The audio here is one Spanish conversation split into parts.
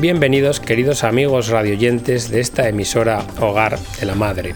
Bienvenidos queridos amigos radioyentes de esta emisora Hogar de la Madre.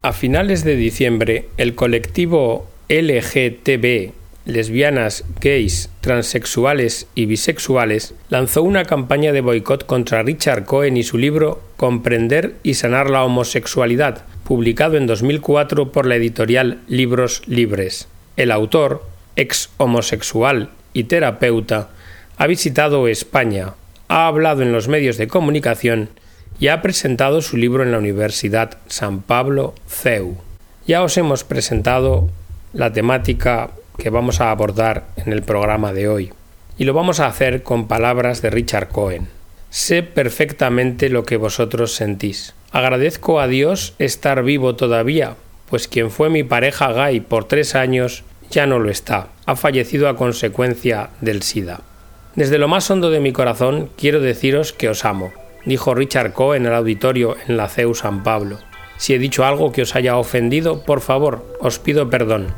A finales de diciembre, el colectivo LGTB, lesbianas, gays, transexuales y bisexuales, lanzó una campaña de boicot contra Richard Cohen y su libro Comprender y sanar la homosexualidad, publicado en 2004 por la editorial Libros Libres. El autor, ex homosexual y terapeuta, ha visitado España, ha hablado en los medios de comunicación y ha presentado su libro en la Universidad San Pablo CEU. Ya os hemos presentado la temática que vamos a abordar en el programa de hoy, y lo vamos a hacer con palabras de Richard Cohen. Sé perfectamente lo que vosotros sentís. Agradezco a Dios estar vivo todavía, pues quien fue mi pareja gay por tres años ya no lo está, ha fallecido a consecuencia del SIDA. Desde lo más hondo de mi corazón quiero deciros que os amo, dijo Richard Coe en el auditorio en la CEU San Pablo. Si he dicho algo que os haya ofendido, por favor, os pido perdón.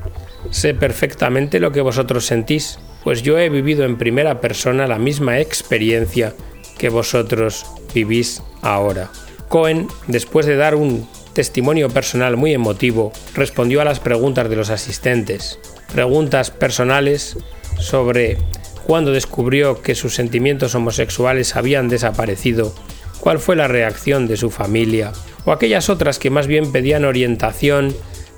Sé perfectamente lo que vosotros sentís, pues yo he vivido en primera persona la misma experiencia que vosotros vivís ahora. Cohen, después de dar un testimonio personal muy emotivo, respondió a las preguntas de los asistentes. Preguntas personales sobre cuándo descubrió que sus sentimientos homosexuales habían desaparecido cuál fue la reacción de su familia, o aquellas otras que más bien pedían orientación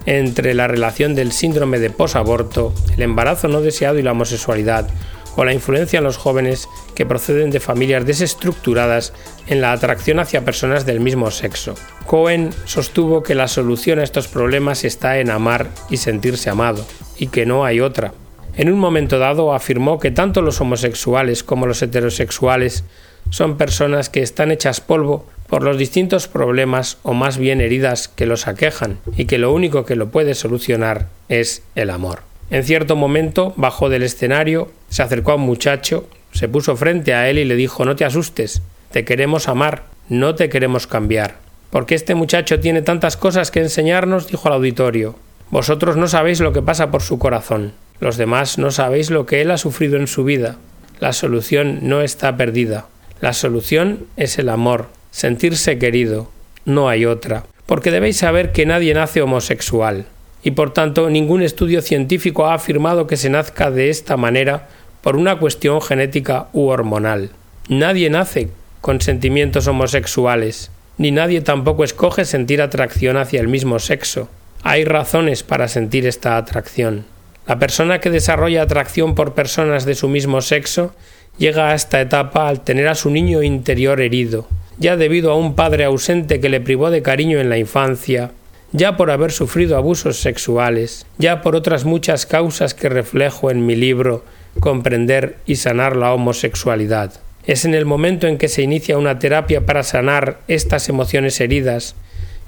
entre la relación del síndrome de posaborto, el embarazo no deseado y la homosexualidad, o la influencia en los jóvenes que proceden de familias desestructuradas en la atracción hacia personas del mismo sexo. Cohen sostuvo que la solución a estos problemas está en amar y sentirse amado, y que no hay otra. En un momento dado afirmó que tanto los homosexuales como los heterosexuales son personas que están hechas polvo por los distintos problemas o más bien heridas que los aquejan y que lo único que lo puede solucionar es el amor. En cierto momento bajó del escenario, se acercó a un muchacho, se puso frente a él y le dijo No te asustes, te queremos amar, no te queremos cambiar. Porque este muchacho tiene tantas cosas que enseñarnos, dijo al auditorio. Vosotros no sabéis lo que pasa por su corazón, los demás no sabéis lo que él ha sufrido en su vida. La solución no está perdida. La solución es el amor, sentirse querido, no hay otra, porque debéis saber que nadie nace homosexual, y por tanto ningún estudio científico ha afirmado que se nazca de esta manera por una cuestión genética u hormonal. Nadie nace con sentimientos homosexuales, ni nadie tampoco escoge sentir atracción hacia el mismo sexo. Hay razones para sentir esta atracción. La persona que desarrolla atracción por personas de su mismo sexo llega a esta etapa al tener a su niño interior herido, ya debido a un padre ausente que le privó de cariño en la infancia, ya por haber sufrido abusos sexuales, ya por otras muchas causas que reflejo en mi libro Comprender y sanar la homosexualidad. Es en el momento en que se inicia una terapia para sanar estas emociones heridas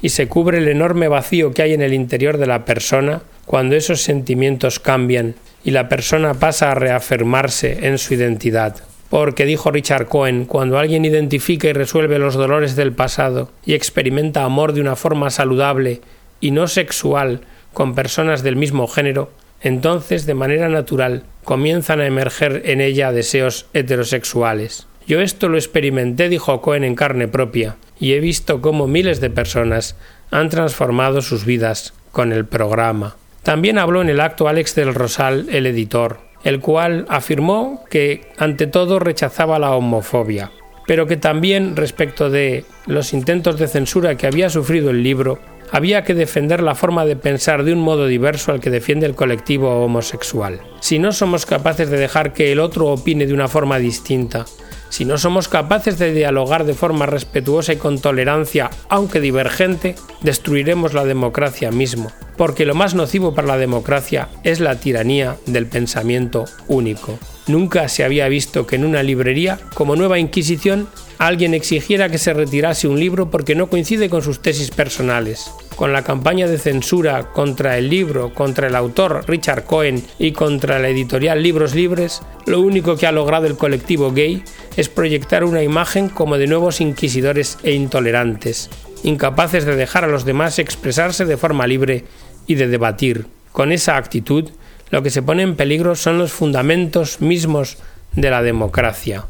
y se cubre el enorme vacío que hay en el interior de la persona cuando esos sentimientos cambian y la persona pasa a reafirmarse en su identidad. Porque dijo Richard Cohen, cuando alguien identifica y resuelve los dolores del pasado y experimenta amor de una forma saludable y no sexual con personas del mismo género, entonces de manera natural comienzan a emerger en ella deseos heterosexuales. Yo esto lo experimenté, dijo Cohen en carne propia, y he visto cómo miles de personas han transformado sus vidas con el programa. También habló en el acto Alex del Rosal, el editor, el cual afirmó que ante todo rechazaba la homofobia, pero que también respecto de los intentos de censura que había sufrido el libro, había que defender la forma de pensar de un modo diverso al que defiende el colectivo homosexual. Si no somos capaces de dejar que el otro opine de una forma distinta, si no somos capaces de dialogar de forma respetuosa y con tolerancia, aunque divergente, destruiremos la democracia mismo, porque lo más nocivo para la democracia es la tiranía del pensamiento único. Nunca se había visto que en una librería, como nueva Inquisición, alguien exigiera que se retirase un libro porque no coincide con sus tesis personales. Con la campaña de censura contra el libro, contra el autor Richard Cohen y contra la editorial Libros Libres, lo único que ha logrado el colectivo gay es proyectar una imagen como de nuevos inquisidores e intolerantes, incapaces de dejar a los demás expresarse de forma libre y de debatir. Con esa actitud, lo que se pone en peligro son los fundamentos mismos de la democracia.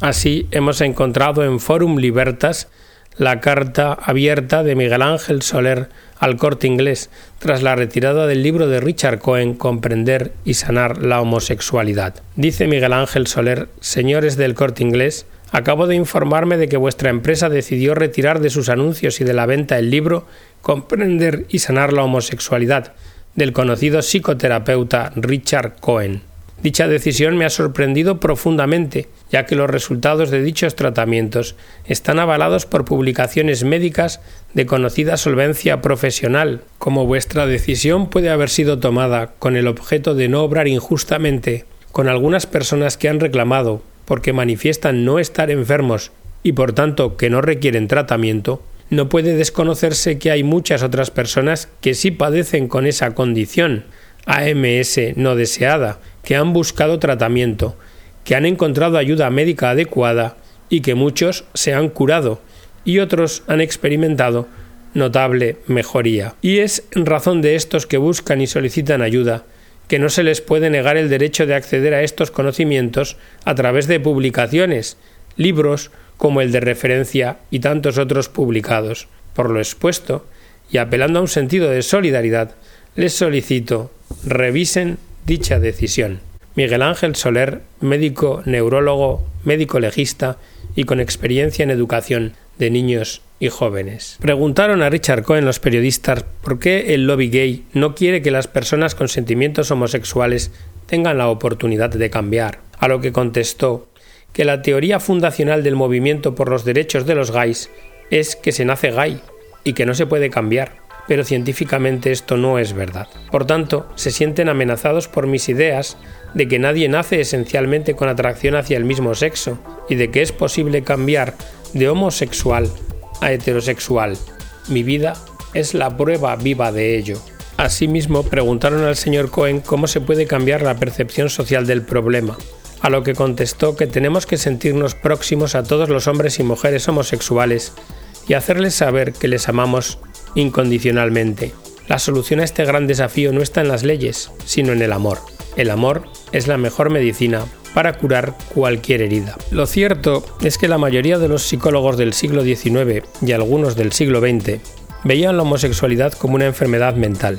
Así hemos encontrado en Forum Libertas la carta abierta de Miguel Ángel Soler al corte inglés tras la retirada del libro de Richard Cohen Comprender y sanar la homosexualidad. Dice Miguel Ángel Soler, señores del corte inglés, acabo de informarme de que vuestra empresa decidió retirar de sus anuncios y de la venta el libro Comprender y sanar la homosexualidad del conocido psicoterapeuta Richard Cohen. Dicha decisión me ha sorprendido profundamente, ya que los resultados de dichos tratamientos están avalados por publicaciones médicas de conocida solvencia profesional. Como vuestra decisión puede haber sido tomada con el objeto de no obrar injustamente con algunas personas que han reclamado, porque manifiestan no estar enfermos y por tanto que no requieren tratamiento, no puede desconocerse que hay muchas otras personas que sí padecen con esa condición, AMS no deseada, que han buscado tratamiento, que han encontrado ayuda médica adecuada y que muchos se han curado y otros han experimentado notable mejoría. Y es en razón de estos que buscan y solicitan ayuda que no se les puede negar el derecho de acceder a estos conocimientos a través de publicaciones, libros como el de referencia y tantos otros publicados. Por lo expuesto, y apelando a un sentido de solidaridad, les solicito revisen dicha decisión. Miguel Ángel Soler, médico neurólogo, médico legista y con experiencia en educación de niños y jóvenes. Preguntaron a Richard Cohen los periodistas por qué el lobby gay no quiere que las personas con sentimientos homosexuales tengan la oportunidad de cambiar, a lo que contestó que la teoría fundacional del movimiento por los derechos de los gays es que se nace gay y que no se puede cambiar pero científicamente esto no es verdad. Por tanto, se sienten amenazados por mis ideas de que nadie nace esencialmente con atracción hacia el mismo sexo y de que es posible cambiar de homosexual a heterosexual. Mi vida es la prueba viva de ello. Asimismo, preguntaron al señor Cohen cómo se puede cambiar la percepción social del problema, a lo que contestó que tenemos que sentirnos próximos a todos los hombres y mujeres homosexuales y hacerles saber que les amamos incondicionalmente. La solución a este gran desafío no está en las leyes, sino en el amor. El amor es la mejor medicina para curar cualquier herida. Lo cierto es que la mayoría de los psicólogos del siglo XIX y algunos del siglo XX veían la homosexualidad como una enfermedad mental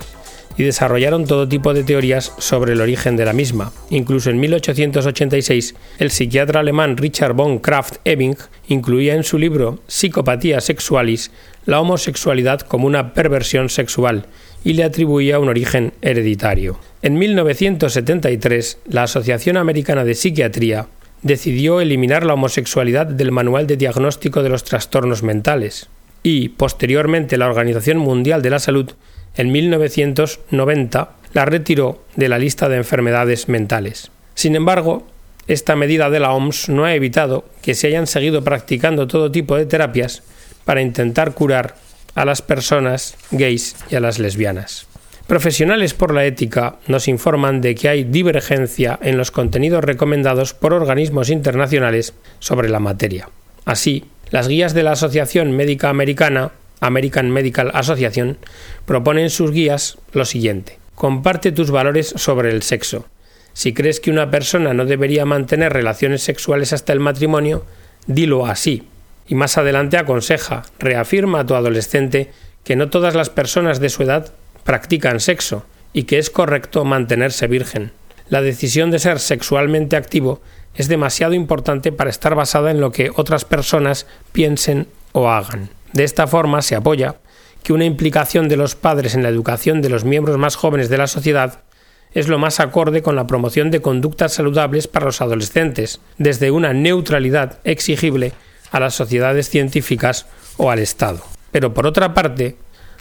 y desarrollaron todo tipo de teorías sobre el origen de la misma. Incluso en 1886, el psiquiatra alemán Richard von Kraft-Ebing incluía en su libro Psicopatía Sexualis la homosexualidad como una perversión sexual y le atribuía un origen hereditario. En 1973, la Asociación Americana de Psiquiatría decidió eliminar la homosexualidad del Manual de Diagnóstico de los Trastornos Mentales y, posteriormente, la Organización Mundial de la Salud en 1990 la retiró de la lista de enfermedades mentales. Sin embargo, esta medida de la OMS no ha evitado que se hayan seguido practicando todo tipo de terapias para intentar curar a las personas gays y a las lesbianas. Profesionales por la ética nos informan de que hay divergencia en los contenidos recomendados por organismos internacionales sobre la materia. Así, las guías de la Asociación Médica Americana American Medical Association, propone en sus guías lo siguiente. Comparte tus valores sobre el sexo. Si crees que una persona no debería mantener relaciones sexuales hasta el matrimonio, dilo así. Y más adelante aconseja, reafirma a tu adolescente que no todas las personas de su edad practican sexo y que es correcto mantenerse virgen. La decisión de ser sexualmente activo es demasiado importante para estar basada en lo que otras personas piensen o hagan. De esta forma se apoya que una implicación de los padres en la educación de los miembros más jóvenes de la sociedad es lo más acorde con la promoción de conductas saludables para los adolescentes, desde una neutralidad exigible a las sociedades científicas o al Estado. Pero por otra parte,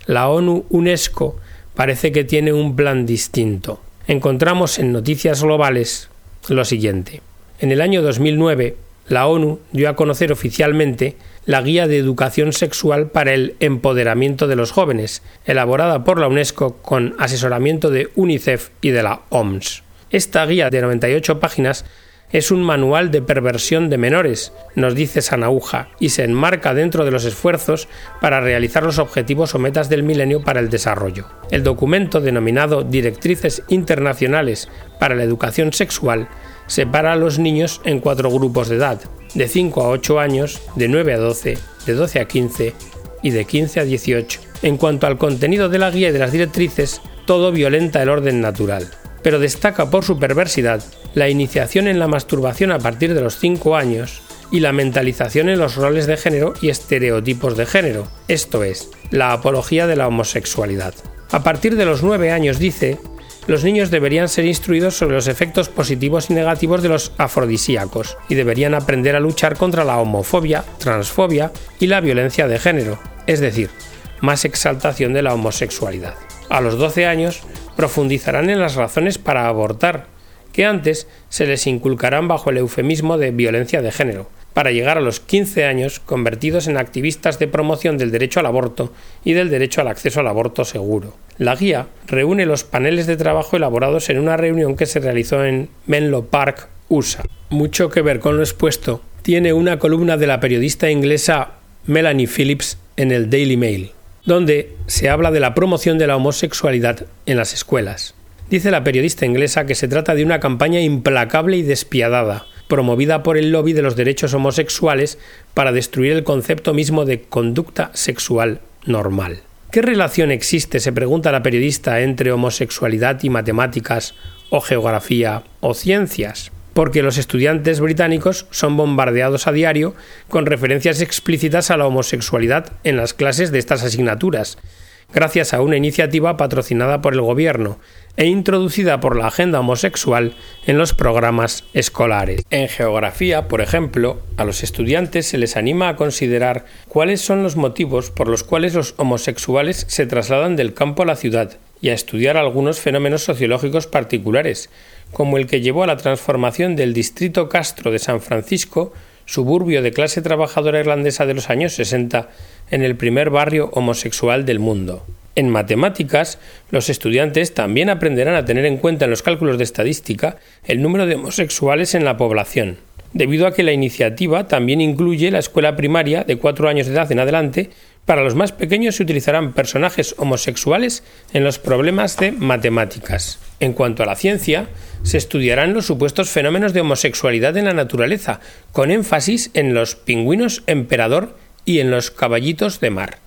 la ONU UNESCO parece que tiene un plan distinto. Encontramos en Noticias Globales lo siguiente. En el año 2009, la ONU dio a conocer oficialmente la Guía de Educación Sexual para el Empoderamiento de los Jóvenes, elaborada por la UNESCO con asesoramiento de UNICEF y de la OMS. Esta guía de 98 páginas es un manual de perversión de menores, nos dice Sanauja, y se enmarca dentro de los esfuerzos para realizar los objetivos o metas del milenio para el desarrollo. El documento, denominado Directrices Internacionales para la Educación Sexual, separa a los niños en cuatro grupos de edad, de 5 a 8 años, de 9 a 12, de 12 a 15 y de 15 a 18. En cuanto al contenido de la guía y de las directrices, todo violenta el orden natural, pero destaca por su perversidad la iniciación en la masturbación a partir de los 5 años y la mentalización en los roles de género y estereotipos de género, esto es, la apología de la homosexualidad. A partir de los 9 años dice, los niños deberían ser instruidos sobre los efectos positivos y negativos de los afrodisíacos y deberían aprender a luchar contra la homofobia, transfobia y la violencia de género, es decir, más exaltación de la homosexualidad. A los 12 años profundizarán en las razones para abortar, que antes se les inculcarán bajo el eufemismo de violencia de género, para llegar a los 15 años convertidos en activistas de promoción del derecho al aborto y del derecho al acceso al aborto seguro. La guía reúne los paneles de trabajo elaborados en una reunión que se realizó en Menlo Park, USA. Mucho que ver con lo expuesto tiene una columna de la periodista inglesa Melanie Phillips en el Daily Mail, donde se habla de la promoción de la homosexualidad en las escuelas. Dice la periodista inglesa que se trata de una campaña implacable y despiadada, promovida por el lobby de los derechos homosexuales para destruir el concepto mismo de conducta sexual normal. ¿Qué relación existe, se pregunta la periodista, entre homosexualidad y matemáticas, o geografía, o ciencias? Porque los estudiantes británicos son bombardeados a diario con referencias explícitas a la homosexualidad en las clases de estas asignaturas, gracias a una iniciativa patrocinada por el gobierno e introducida por la agenda homosexual en los programas escolares. En geografía, por ejemplo, a los estudiantes se les anima a considerar cuáles son los motivos por los cuales los homosexuales se trasladan del campo a la ciudad y a estudiar algunos fenómenos sociológicos particulares, como el que llevó a la transformación del distrito Castro de San Francisco, suburbio de clase trabajadora irlandesa de los años 60, en el primer barrio homosexual del mundo. En matemáticas, los estudiantes también aprenderán a tener en cuenta en los cálculos de estadística el número de homosexuales en la población, debido a que la iniciativa también incluye la escuela primaria de cuatro años de edad en adelante. Para los más pequeños se utilizarán personajes homosexuales en los problemas de matemáticas. En cuanto a la ciencia, se estudiarán los supuestos fenómenos de homosexualidad en la naturaleza, con énfasis en los pingüinos emperador y en los caballitos de mar,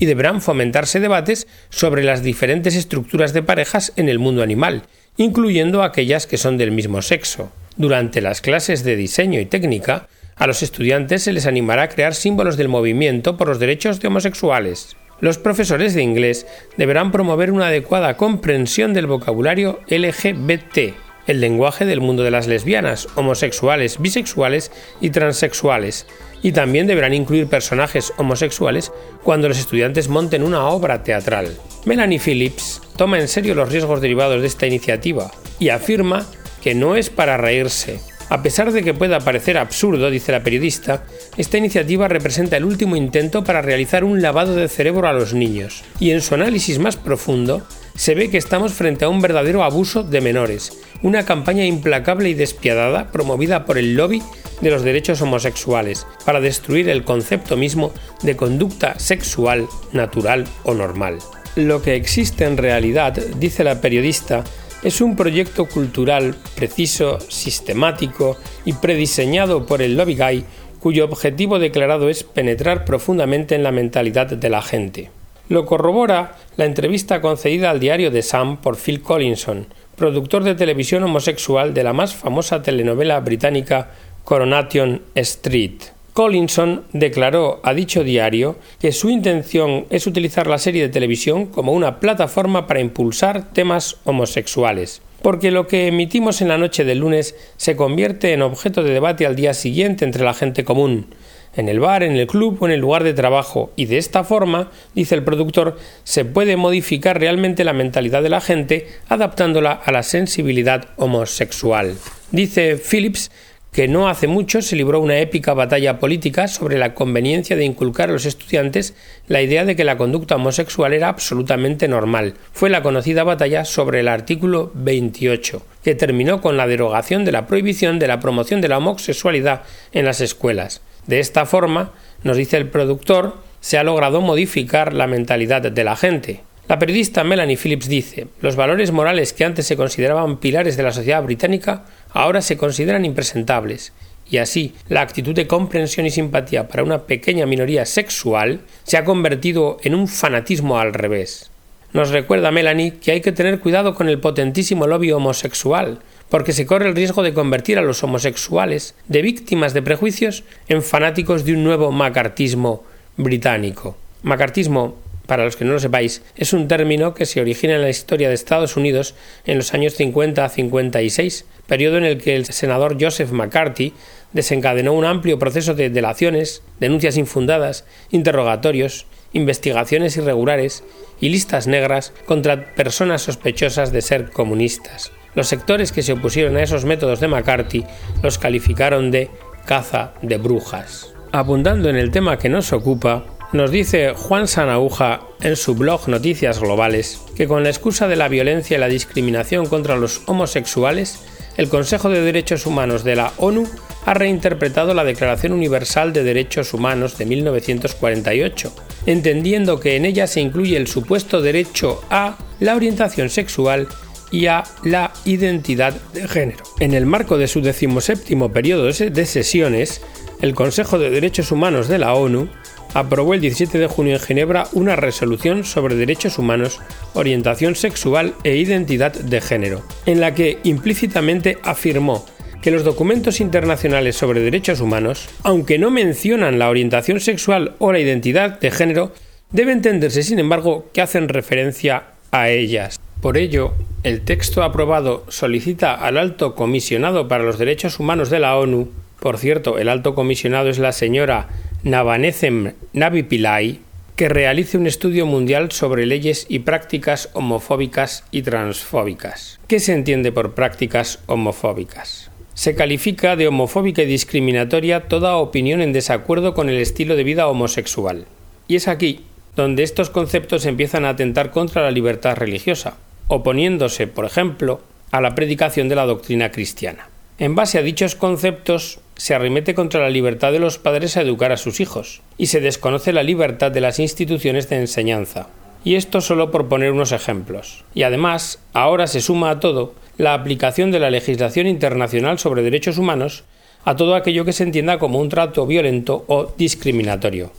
y deberán fomentarse debates sobre las diferentes estructuras de parejas en el mundo animal, incluyendo aquellas que son del mismo sexo. Durante las clases de diseño y técnica, a los estudiantes se les animará a crear símbolos del movimiento por los derechos de homosexuales. Los profesores de inglés deberán promover una adecuada comprensión del vocabulario LGBT, el lenguaje del mundo de las lesbianas, homosexuales, bisexuales y transexuales, y también deberán incluir personajes homosexuales cuando los estudiantes monten una obra teatral. Melanie Phillips toma en serio los riesgos derivados de esta iniciativa y afirma que no es para reírse. A pesar de que pueda parecer absurdo, dice la periodista, esta iniciativa representa el último intento para realizar un lavado de cerebro a los niños, y en su análisis más profundo se ve que estamos frente a un verdadero abuso de menores, una campaña implacable y despiadada promovida por el lobby de los derechos homosexuales para destruir el concepto mismo de conducta sexual natural o normal. Lo que existe en realidad, dice la periodista, es un proyecto cultural preciso, sistemático y prediseñado por el lobby gay cuyo objetivo declarado es penetrar profundamente en la mentalidad de la gente. Lo corrobora la entrevista concedida al diario The Sun por Phil Collinson, productor de televisión homosexual de la más famosa telenovela británica Coronation Street. Collinson declaró a dicho diario que su intención es utilizar la serie de televisión como una plataforma para impulsar temas homosexuales, porque lo que emitimos en la noche del lunes se convierte en objeto de debate al día siguiente entre la gente común, en el bar, en el club o en el lugar de trabajo, y de esta forma, dice el productor, se puede modificar realmente la mentalidad de la gente adaptándola a la sensibilidad homosexual. Dice Phillips que no hace mucho se libró una épica batalla política sobre la conveniencia de inculcar a los estudiantes la idea de que la conducta homosexual era absolutamente normal. Fue la conocida batalla sobre el artículo 28, que terminó con la derogación de la prohibición de la promoción de la homosexualidad en las escuelas. De esta forma, nos dice el productor, se ha logrado modificar la mentalidad de la gente. La periodista Melanie Phillips dice, los valores morales que antes se consideraban pilares de la sociedad británica ahora se consideran impresentables, y así la actitud de comprensión y simpatía para una pequeña minoría sexual se ha convertido en un fanatismo al revés. Nos recuerda Melanie que hay que tener cuidado con el potentísimo lobby homosexual, porque se corre el riesgo de convertir a los homosexuales de víctimas de prejuicios en fanáticos de un nuevo macartismo británico. Macartismo para los que no lo sepáis, es un término que se origina en la historia de Estados Unidos en los años 50 a 56, periodo en el que el senador Joseph McCarthy desencadenó un amplio proceso de delaciones, denuncias infundadas, interrogatorios, investigaciones irregulares y listas negras contra personas sospechosas de ser comunistas. Los sectores que se opusieron a esos métodos de McCarthy los calificaron de caza de brujas. Abundando en el tema que nos ocupa, nos dice Juan Sanauja en su blog Noticias Globales que con la excusa de la violencia y la discriminación contra los homosexuales, el Consejo de Derechos Humanos de la ONU ha reinterpretado la Declaración Universal de Derechos Humanos de 1948, entendiendo que en ella se incluye el supuesto derecho a la orientación sexual y a la identidad de género. En el marco de su decimoséptimo periodo de sesiones, el Consejo de Derechos Humanos de la ONU aprobó el 17 de junio en Ginebra una resolución sobre derechos humanos, orientación sexual e identidad de género, en la que implícitamente afirmó que los documentos internacionales sobre derechos humanos, aunque no mencionan la orientación sexual o la identidad de género, debe entenderse, sin embargo, que hacen referencia a ellas. Por ello, el texto aprobado solicita al alto comisionado para los derechos humanos de la ONU, por cierto, el alto comisionado es la señora Navanecem Navipilai que realice un estudio mundial sobre leyes y prácticas homofóbicas y transfóbicas. ¿Qué se entiende por prácticas homofóbicas? Se califica de homofóbica y discriminatoria toda opinión en desacuerdo con el estilo de vida homosexual. Y es aquí donde estos conceptos empiezan a atentar contra la libertad religiosa, oponiéndose, por ejemplo, a la predicación de la doctrina cristiana. En base a dichos conceptos, se arremete contra la libertad de los padres a educar a sus hijos, y se desconoce la libertad de las instituciones de enseñanza. Y esto solo por poner unos ejemplos. Y además, ahora se suma a todo la aplicación de la legislación internacional sobre derechos humanos a todo aquello que se entienda como un trato violento o discriminatorio.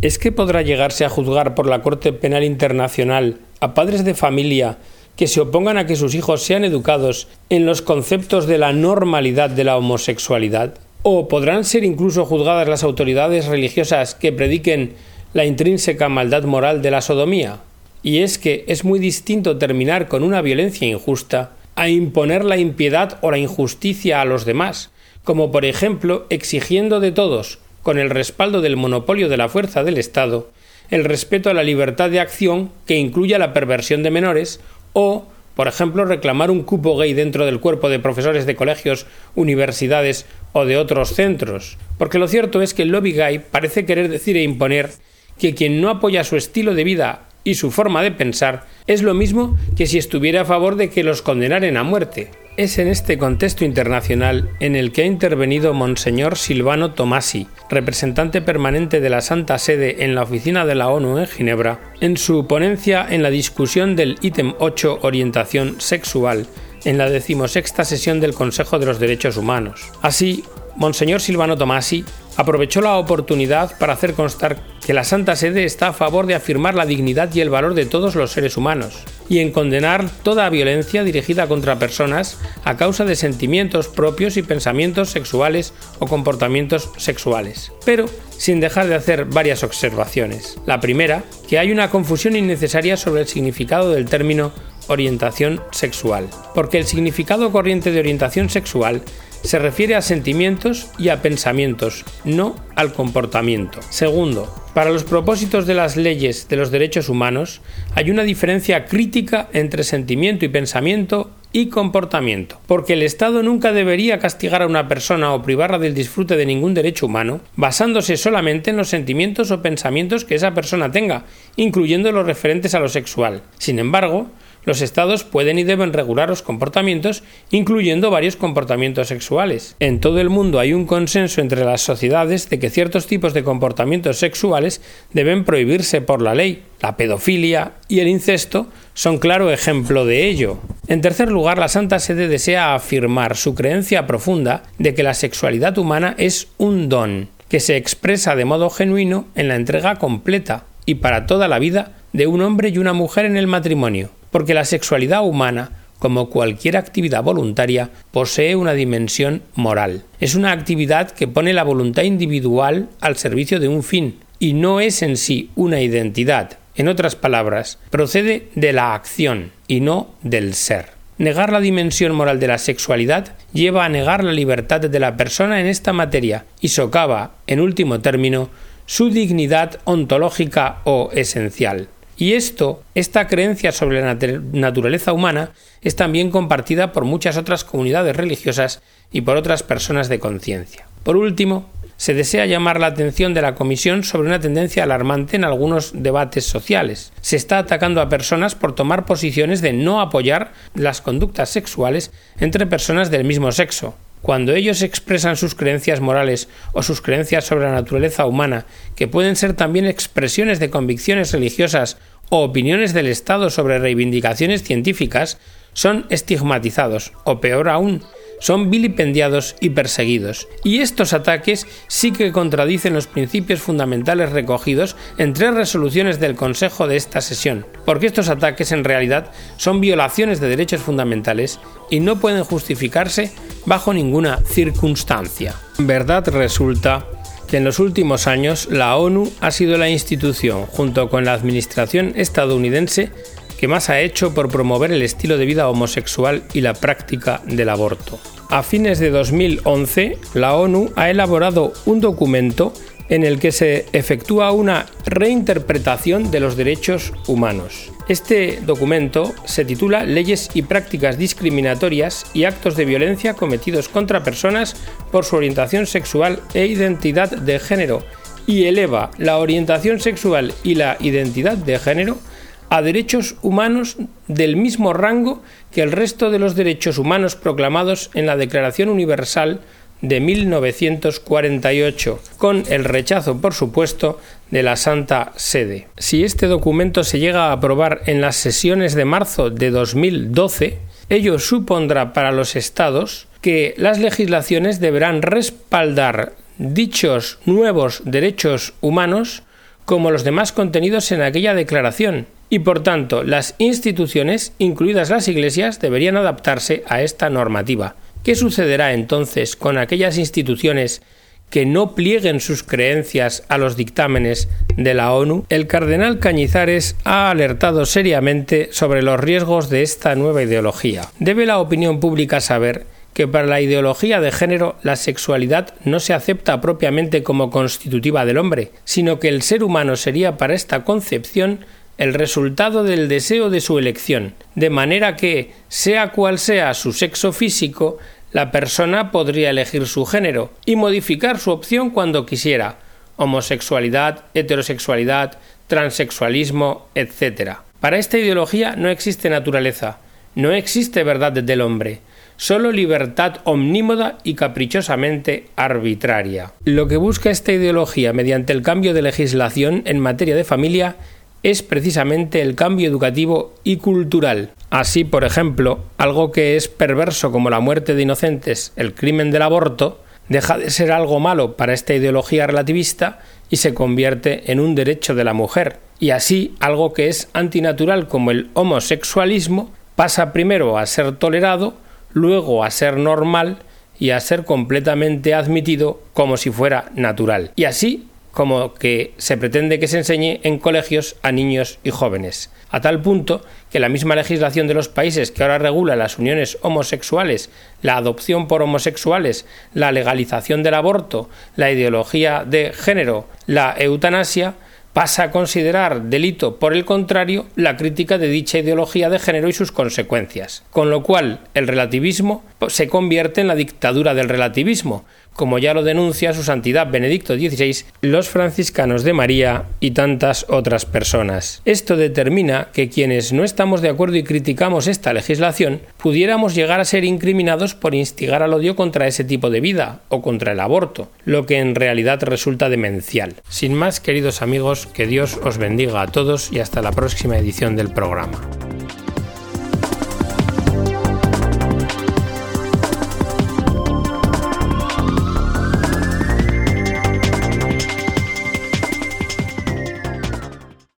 ¿Es que podrá llegarse a juzgar por la Corte Penal Internacional a padres de familia que se opongan a que sus hijos sean educados en los conceptos de la normalidad de la homosexualidad? ¿O podrán ser incluso juzgadas las autoridades religiosas que prediquen la intrínseca maldad moral de la sodomía? Y es que es muy distinto terminar con una violencia injusta a imponer la impiedad o la injusticia a los demás, como por ejemplo exigiendo de todos, con el respaldo del monopolio de la fuerza del Estado, el respeto a la libertad de acción que incluya la perversión de menores o, por ejemplo, reclamar un cupo gay dentro del cuerpo de profesores de colegios, universidades o de otros centros. Porque lo cierto es que el lobby gay parece querer decir e imponer que quien no apoya su estilo de vida y su forma de pensar es lo mismo que si estuviera a favor de que los condenaran a muerte. Es en este contexto internacional en el que ha intervenido Monseñor Silvano Tomasi, representante permanente de la Santa Sede en la oficina de la ONU en Ginebra, en su ponencia en la discusión del ítem 8 Orientación sexual en la decimosexta sesión del Consejo de los Derechos Humanos. Así, Monseñor Silvano Tomasi aprovechó la oportunidad para hacer constar que la Santa Sede está a favor de afirmar la dignidad y el valor de todos los seres humanos y en condenar toda violencia dirigida contra personas a causa de sentimientos propios y pensamientos sexuales o comportamientos sexuales, pero sin dejar de hacer varias observaciones. La primera, que hay una confusión innecesaria sobre el significado del término orientación sexual, porque el significado corriente de orientación sexual se refiere a sentimientos y a pensamientos, no al comportamiento. Segundo, para los propósitos de las leyes de los derechos humanos hay una diferencia crítica entre sentimiento y pensamiento y comportamiento, porque el Estado nunca debería castigar a una persona o privarla del disfrute de ningún derecho humano, basándose solamente en los sentimientos o pensamientos que esa persona tenga, incluyendo los referentes a lo sexual. Sin embargo, los estados pueden y deben regular los comportamientos, incluyendo varios comportamientos sexuales. En todo el mundo hay un consenso entre las sociedades de que ciertos tipos de comportamientos sexuales deben prohibirse por la ley. La pedofilia y el incesto son claro ejemplo de ello. En tercer lugar, la Santa Sede desea afirmar su creencia profunda de que la sexualidad humana es un don, que se expresa de modo genuino en la entrega completa y para toda la vida de un hombre y una mujer en el matrimonio porque la sexualidad humana, como cualquier actividad voluntaria, posee una dimensión moral. Es una actividad que pone la voluntad individual al servicio de un fin, y no es en sí una identidad. En otras palabras, procede de la acción y no del ser. Negar la dimensión moral de la sexualidad lleva a negar la libertad de la persona en esta materia y socava, en último término, su dignidad ontológica o esencial. Y esto, esta creencia sobre la naturaleza humana, es también compartida por muchas otras comunidades religiosas y por otras personas de conciencia. Por último, se desea llamar la atención de la Comisión sobre una tendencia alarmante en algunos debates sociales. Se está atacando a personas por tomar posiciones de no apoyar las conductas sexuales entre personas del mismo sexo, cuando ellos expresan sus creencias morales o sus creencias sobre la naturaleza humana, que pueden ser también expresiones de convicciones religiosas o opiniones del Estado sobre reivindicaciones científicas, son estigmatizados, o peor aún, son vilipendiados y perseguidos. Y estos ataques sí que contradicen los principios fundamentales recogidos en tres resoluciones del Consejo de esta sesión, porque estos ataques en realidad son violaciones de derechos fundamentales y no pueden justificarse bajo ninguna circunstancia. En verdad resulta que en los últimos años la ONU ha sido la institución, junto con la administración estadounidense, que más ha hecho por promover el estilo de vida homosexual y la práctica del aborto. A fines de 2011, la ONU ha elaborado un documento en el que se efectúa una reinterpretación de los derechos humanos. Este documento se titula Leyes y prácticas discriminatorias y actos de violencia cometidos contra personas por su orientación sexual e identidad de género y eleva la orientación sexual y la identidad de género a derechos humanos del mismo rango que el resto de los derechos humanos proclamados en la Declaración Universal de 1948, con el rechazo, por supuesto, de la Santa Sede. Si este documento se llega a aprobar en las sesiones de marzo de 2012, ello supondrá para los Estados que las legislaciones deberán respaldar dichos nuevos derechos humanos como los demás contenidos en aquella declaración, y por tanto las instituciones, incluidas las iglesias, deberían adaptarse a esta normativa. ¿Qué sucederá entonces con aquellas instituciones que no plieguen sus creencias a los dictámenes de la ONU? El cardenal Cañizares ha alertado seriamente sobre los riesgos de esta nueva ideología. Debe la opinión pública saber que para la ideología de género la sexualidad no se acepta propiamente como constitutiva del hombre, sino que el ser humano sería para esta concepción el resultado del deseo de su elección, de manera que, sea cual sea su sexo físico, la persona podría elegir su género y modificar su opción cuando quisiera, homosexualidad, heterosexualidad, transexualismo, etc. Para esta ideología no existe naturaleza, no existe verdad del hombre, solo libertad omnímoda y caprichosamente arbitraria. Lo que busca esta ideología mediante el cambio de legislación en materia de familia es precisamente el cambio educativo y cultural. Así, por ejemplo, algo que es perverso como la muerte de inocentes, el crimen del aborto, deja de ser algo malo para esta ideología relativista y se convierte en un derecho de la mujer. Y así, algo que es antinatural como el homosexualismo pasa primero a ser tolerado, luego a ser normal y a ser completamente admitido como si fuera natural. Y así como que se pretende que se enseñe en colegios a niños y jóvenes, a tal punto que la misma legislación de los países que ahora regula las uniones homosexuales, la adopción por homosexuales, la legalización del aborto, la ideología de género, la eutanasia, pasa a considerar delito, por el contrario, la crítica de dicha ideología de género y sus consecuencias, con lo cual el relativismo se convierte en la dictadura del relativismo, como ya lo denuncia su santidad Benedicto XVI, los franciscanos de María y tantas otras personas. Esto determina que quienes no estamos de acuerdo y criticamos esta legislación pudiéramos llegar a ser incriminados por instigar al odio contra ese tipo de vida o contra el aborto, lo que en realidad resulta demencial. Sin más, queridos amigos, que Dios os bendiga a todos y hasta la próxima edición del programa.